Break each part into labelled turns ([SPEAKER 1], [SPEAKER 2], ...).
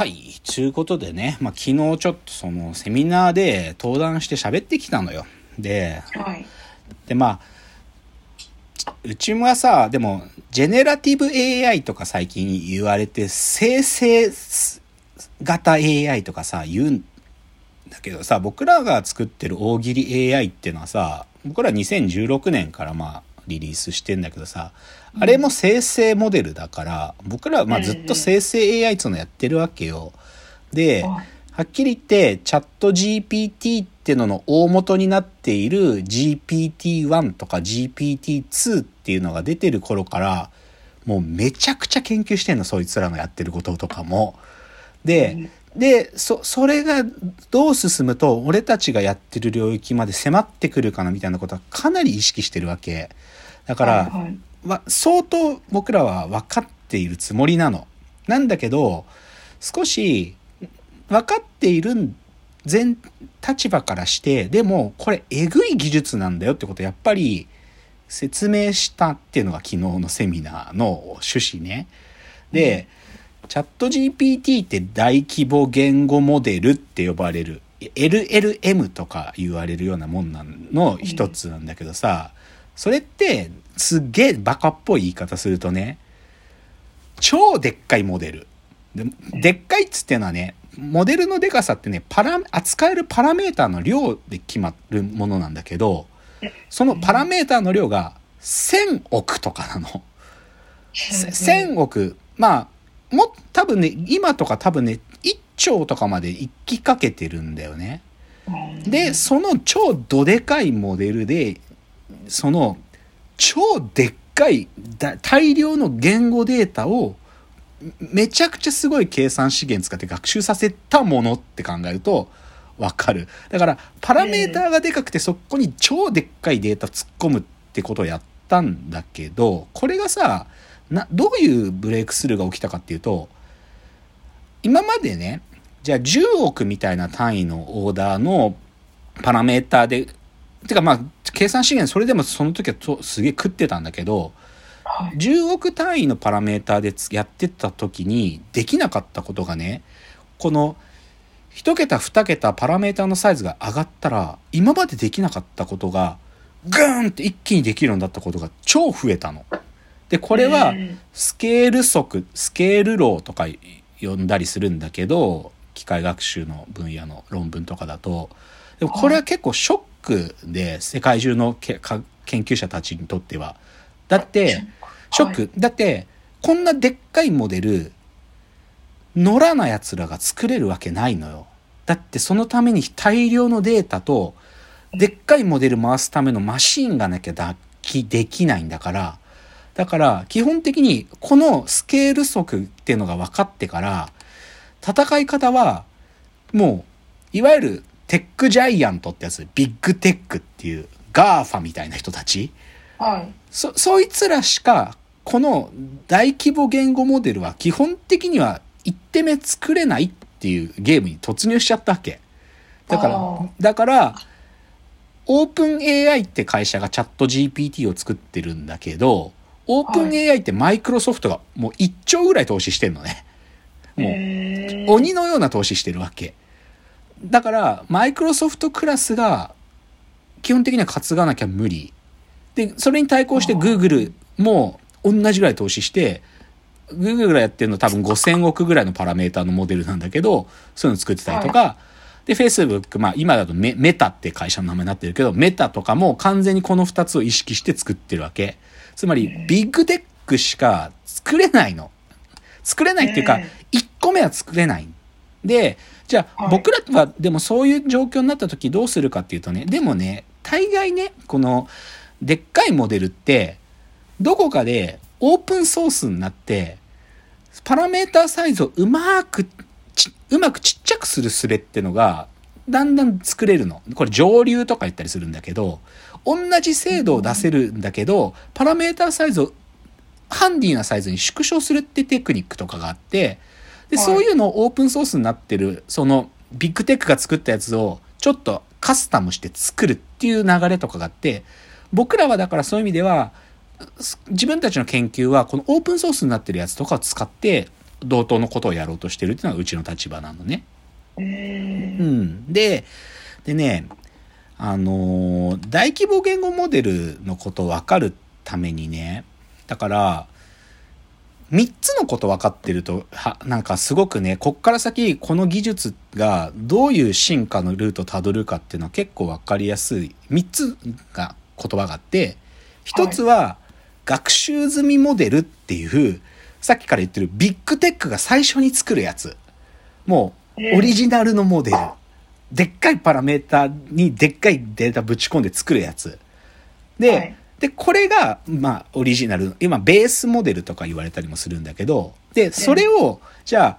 [SPEAKER 1] はい。ということでね、まあ、昨日ちょっとそのセミナーで登壇して喋ってきたのよ。で、
[SPEAKER 2] はい、
[SPEAKER 1] で、まあ、うちはさ、でも、ジェネラティブ AI とか最近言われて、生成型 AI とかさ、言うんだけどさ、僕らが作ってる大喜利 AI っていうのはさ、僕ら2016年からまあ、リリースしてんだけどさ、あれも生成モデルだから、僕らはまあずっと生成 AI っていうのやってるわけよ。で、はっきり言って、チャット GPT ってのの大元になっている GPT-1 とか GPT-2 っていうのが出てる頃から、もうめちゃくちゃ研究してんの、そいつらのやってることとかも。で、で、そ、それがどう進むと、俺たちがやってる領域まで迫ってくるかなみたいなことはかなり意識してるわけ。だから、はいはいは相当僕らは分かっているつもりなの。なんだけど、少し分かっている全立場からして、でもこれえぐい技術なんだよってことをやっぱり説明したっていうのが昨日のセミナーの趣旨ね。で、うん、チャット GPT って大規模言語モデルって呼ばれる LLM とか言われるようなもんなの一つなんだけどさ、それってすっげえバカっぽい言い方するとね、超でっかいモデル。ででっかいっつってのはね、モデルのでかさってね、パラ、扱えるパラメーターの量で決まるものなんだけど、そのパラメーターの量が1000億とかなの。1000億。まあ、も、多分ね、今とか多分ね、1兆とかまで行きかけてるんだよね。で、その超どでかいモデルで、その超でっかい大量の言語データをめちゃくちゃすごい計算資源使って学習させたものって考えるとわかる。だからパラメーターがでかくてそこに超でっかいデータ突っ込むってことをやったんだけど、これがさ、な、どういうブレイクスルーが起きたかっていうと、今までね、じゃあ10億みたいな単位のオーダーのパラメーターでてかまあ、計算資源それでもその時はとすげえ食ってたんだけど、はい、10億単位のパラメーターでやってた時にできなかったことがね、この1桁2桁パラメーターのサイズが上がったら、今までできなかったことが、グーンって一気にできるようになったことが超増えたの。で、これは、スケール速、スケールローとか呼んだりするんだけど、機械学習の分野の論文とかだと、でもこれは結構ショックで、世界中の研究者たちにとっては。だって、ショック。はい、だって、こんなでっかいモデル、乗らな奴らが作れるわけないのよ。だってそのために大量のデータと、でっかいモデル回すためのマシンがなきゃだきできないんだから、だから基本的にこのスケール則っていうのが分かってから、戦い方はもう、いわゆるテックジャイアントってやつ、ビッグテックっていう、ガーファみたいな人たち。
[SPEAKER 2] はい。
[SPEAKER 1] そ、そいつらしか、この大規模言語モデルは基本的には一手目作れないっていうゲームに突入しちゃったわけ。だから、だから、オープン AI って会社がチャット GPT を作ってるんだけど、オープン AI ってマイクロソフトがもう1兆ぐらい投資してんのね。もう、鬼のような投資してるわけ。だから、マイクロソフトクラスが、基本的には担がなきゃ無理。で、それに対抗して Google も同じぐらい投資して、Google がやってるの多分5000億ぐらいのパラメーターのモデルなんだけど、そういうの作ってたりとか、はい、で、Facebook、まあ今だとメメタって会社の名前になってるけど、メタとかも完全にこの2つを意識して作ってるわけ。つまり、ビッグテックしか作れないの。作れないっていうか、1個目は作れない。で、じゃあ、僕らはでもそういう状況になった時どうするかっていうとね、でもね、大概ね、この、でっかいモデルって、どこかでオープンソースになって、パラメーターサイズをうまく、うまくちっちゃくする術ってのが、だんだん作れるの。これ上流とか言ったりするんだけど、同じ精度を出せるんだけど、パラメーターサイズをハンディなサイズに縮小するってテクニックとかがあって、で、そういうのをオープンソースになってる、そのビッグテックが作ったやつをちょっとカスタムして作るっていう流れとかがあって、僕らはだからそういう意味では、自分たちの研究はこのオープンソースになってるやつとかを使って、同等のことをやろうとしてるっていうのがうちの立場なのね。
[SPEAKER 2] えー
[SPEAKER 1] うん。で、でね、あのー大規模言語モデルのことを分かるためにね、だから、3つのこと分かってると、は、なんかすごくね、こっから先、この技術がどういう進化のルートをたどるかっていうのは結構分かりやすい。3つが言葉があって、1つは、学習済みモデルっていう、さっきから言ってるビッグテックが最初に作るやつ。もう、オリジナルのモデル。でっかいパラメータにでっかいデータぶち込んで作るやつ。で、
[SPEAKER 2] はい
[SPEAKER 1] で、これが、まあ、オリジナル。今、ベースモデルとか言われたりもするんだけど、で、それを、じゃあ、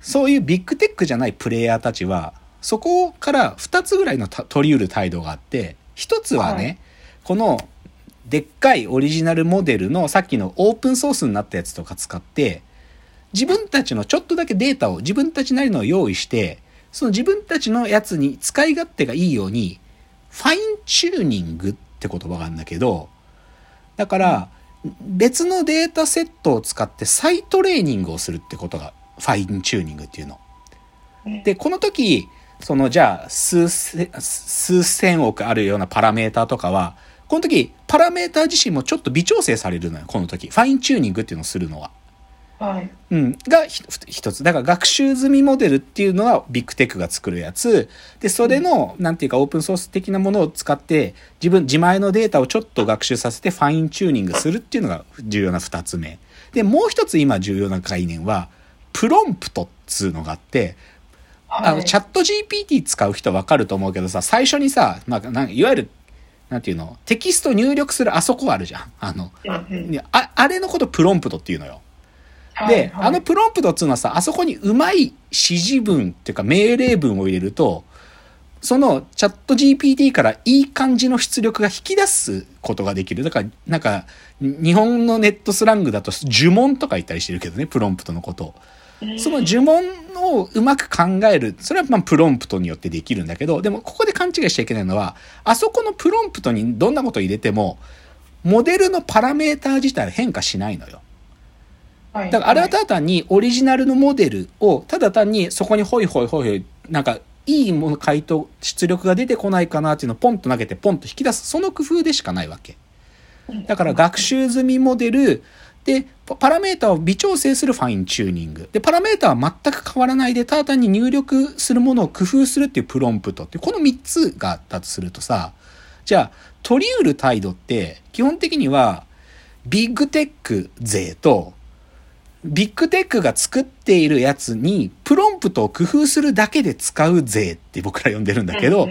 [SPEAKER 1] そういうビッグテックじゃないプレイヤーたちは、そこから2つぐらいのた取り得る態度があって、1つはね、
[SPEAKER 2] はい
[SPEAKER 1] この、でっかいオリジナルモデルのさっきのオープンソースになったやつとか使って、自分たちのちょっとだけデータを自分たちなりのを用意して、その自分たちのやつに使い勝手がいいように、ファインチューニングって言葉があるんだけど、だから、別のデータセットを使って再トレーニングをするってことがファインチューニングっていうの。で、この時、そのじゃあ数千、数千億あるようなパラメーターとかは、この時、パラメーター自身もちょっと微調整されるのよ、この時。ファインチューニングっていうのをするのは。
[SPEAKER 2] はい。
[SPEAKER 1] うん。がひ一つ。だから学習済みモデルっていうのはビッグテックが作るやつ。で、それの、なんていうかオープンソース的なものを使って、自分、自前のデータをちょっと学習させてファインチューニングするっていうのが重要な二つ目。で、もう一つ今重要な概念は、プロンプトっつうのがあって、あの、チャット GPT 使う人わかると思うけどさ、最初にさ、まあ、なんいわゆる、なんていうの、テキスト入力するあそこあるじゃん。あの、
[SPEAKER 2] うん
[SPEAKER 1] ああれのことプロンプトっていうのよ。
[SPEAKER 2] はい
[SPEAKER 1] で、
[SPEAKER 2] はい
[SPEAKER 1] あのプロンプトっていうのはさ、あそこにうまい指示文っていうか命令文を入れると、そのチャット GPT からいい感じの出力が引き出すことができる。だから、なんか、日本のネットスラングだと呪文とか言ったりしてるけどね、プロンプトのことを。その呪文をうまく考える。それはまあプロンプトによってできるんだけど、でもここで勘違いしちゃいけないのは、あそこのプロンプトにどんなことを入れても、モデルのパラメーター自体は変化しないのよ。
[SPEAKER 2] はい。
[SPEAKER 1] だからあれはただ単にオリジナルのモデルをただ単にそこにホイホイホイホイなんかいいもの回答出力が出てこないかなっていうのをポンと投げてポンと引き出す。その工夫でしかないわけ。だから学習済みモデルでパパラメータを微調整するファインチューニング。でパラメータは全く変わらないでただ単に入力するものを工夫するっていうプロンプトってこの3つがあったとするとさじゃあ取り得る態度って基本的にはビッグテック勢とビッグテックが作っているやつにプロンプトを工夫するだけで使う勢って僕ら呼んでるんだけど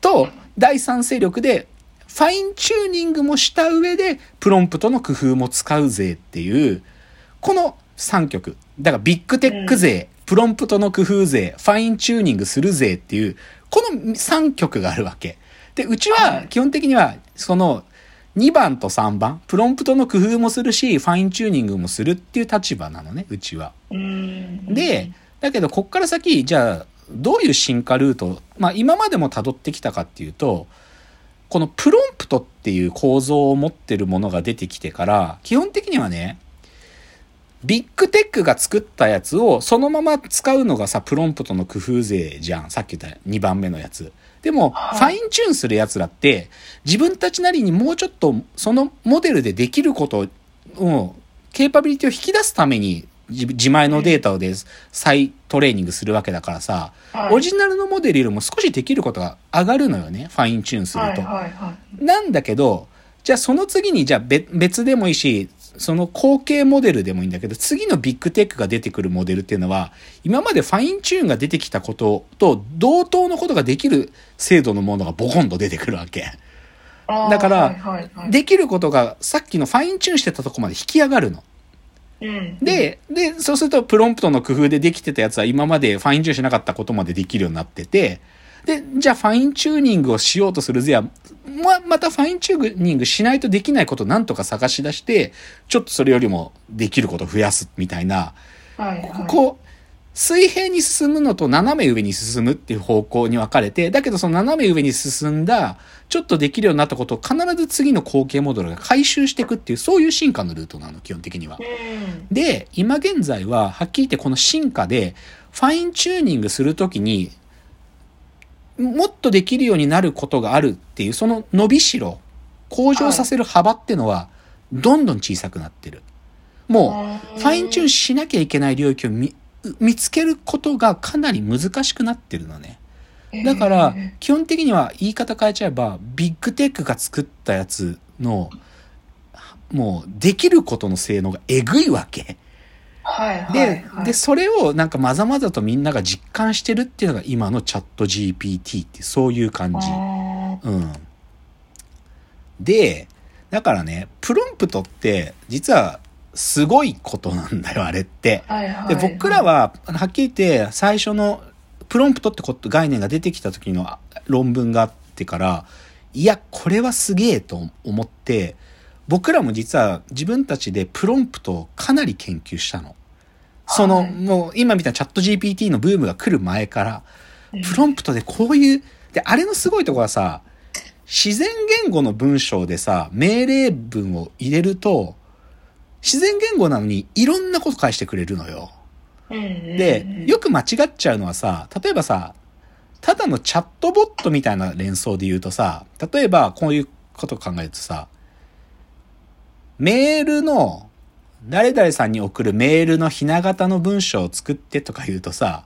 [SPEAKER 1] と、第三勢力でファインチューニングもした上でプロンプトの工夫も使う勢っていう、この3極。だからビッグテック勢、プロンプトの工夫勢、ファインチューニングする勢っていう、この3極があるわけ。で、うちは基本的には、その、2番と3番、プロンプトの工夫もするし、ファインチューニングもするっていう立場なのね、うちは。
[SPEAKER 2] うん
[SPEAKER 1] で、だけど、こっから先、じゃあ、どういう進化ルート、まあ、今までも辿ってきたかっていうと、このプロンプトっていう構造を持ってるものが出てきてから、基本的にはね、ビッグテックが作ったやつをそのまま使うのがさ、プロンプトの工夫税じゃん。さっき言った2番目のやつ。でも、
[SPEAKER 2] はい
[SPEAKER 1] ファインチューンするやつらって、自分たちなりにもうちょっとそのモデルでできることを、ケーパビリティを引き出すために自自前のデータをで再トレーニングするわけだからさ、
[SPEAKER 2] はい
[SPEAKER 1] オリジナルのモデルよりも少しできることが上がるのよね。ファインチューンすると。なんだけど、じゃあその次に、じゃあ別別でもいいし、その後継モデルでもいいんだけど、次のビッグテックが出てくるモデルっていうのは、今までファインチューンができてたことと同等のことができる精度のものがボコンと出てくるわけ。だからできることがさっきのファインチューンしてたとこまで引き上がるの。
[SPEAKER 2] うん
[SPEAKER 1] で、で、そうするとプロンプトの工夫でできてたやつは今までファインチューンしなかったことまでできるようになってて、で、じゃあファインチューニングをしようとする勢は、ま、またファインチューニングしないとできないことをなんとか探し出して、ちょっとそれよりもできることを増やすみたいな、
[SPEAKER 2] はいはい
[SPEAKER 1] こう、水平に進むのと斜め上に進むっていう方向に分かれて、だけどその斜め上に進んだ、ちょっとできるようになったことを必ず次の後継モデルが回収していくっていう、そういう進化のルートなの、基本的には。
[SPEAKER 2] うん。
[SPEAKER 1] で、今現在は、はっきり言ってこの進化で、ファインチューニングするときに、もっとできるようになることがあるっていう、その伸びしろ、向上させる幅ってのは、どんどん小さくなってる。もう、ファインチューンしなきゃいけない領域を見見つけることがかなり難しくなってるのね。だから、基本的には言い方変えちゃえば、ビッグテックが作ったやつの、もう、できることの性能がえぐいわけ。
[SPEAKER 2] はいはい
[SPEAKER 1] で、
[SPEAKER 2] はい。
[SPEAKER 1] で、それをなんかまざまざとみんなが実感してるっていうのが今のチャット GPT ってそういう感じ。
[SPEAKER 2] あ
[SPEAKER 1] うん。で、だからね、プロンプトって実はすごいことなんだよ、あれって。
[SPEAKER 2] ーはいはい。
[SPEAKER 1] で、僕らは、はっきり言って、最初のプロンプトってこと概念が出てきた時の論文があってから、いや、これはすげえと思って、僕らも実は自分たちでプロンプトをかなり研究したの。その、
[SPEAKER 2] はい
[SPEAKER 1] もう今みたいなチャット GPT のブームが来る前から、
[SPEAKER 2] うん
[SPEAKER 1] プロンプトでこういう、で、あれのすごいところはさ、自然言語の文章でさ、命令文を入れると、自然言語なのにいろんなこと返してくれるのよ。で、よく間違っちゃうのはさ、例えばさ、ただのチャットボットみたいな連想で言うとさ、例えばこういうことを考えるとさ、メールの、誰々さんに送るメールのひな形の文章を作ってとか言うとさ、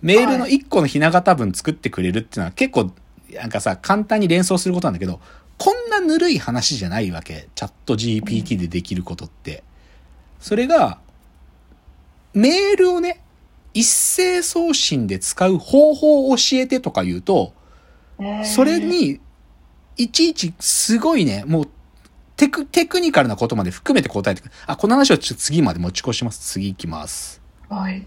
[SPEAKER 1] メールの1個のひな形文作ってくれるっていうのは結構、なんかさ、簡単に連想することなんだけど、こんなぬるい話じゃないわけ。チャット GPT でできることって。それが、メールをね、一斉送信で使う方法を教えてとか言うと、それ、に、いちいちすごいね、もう、テク、テクニカルなことまで含めて答えてくる。あ、この話をちょっと次まで持ち越します。次行きます。
[SPEAKER 2] はい。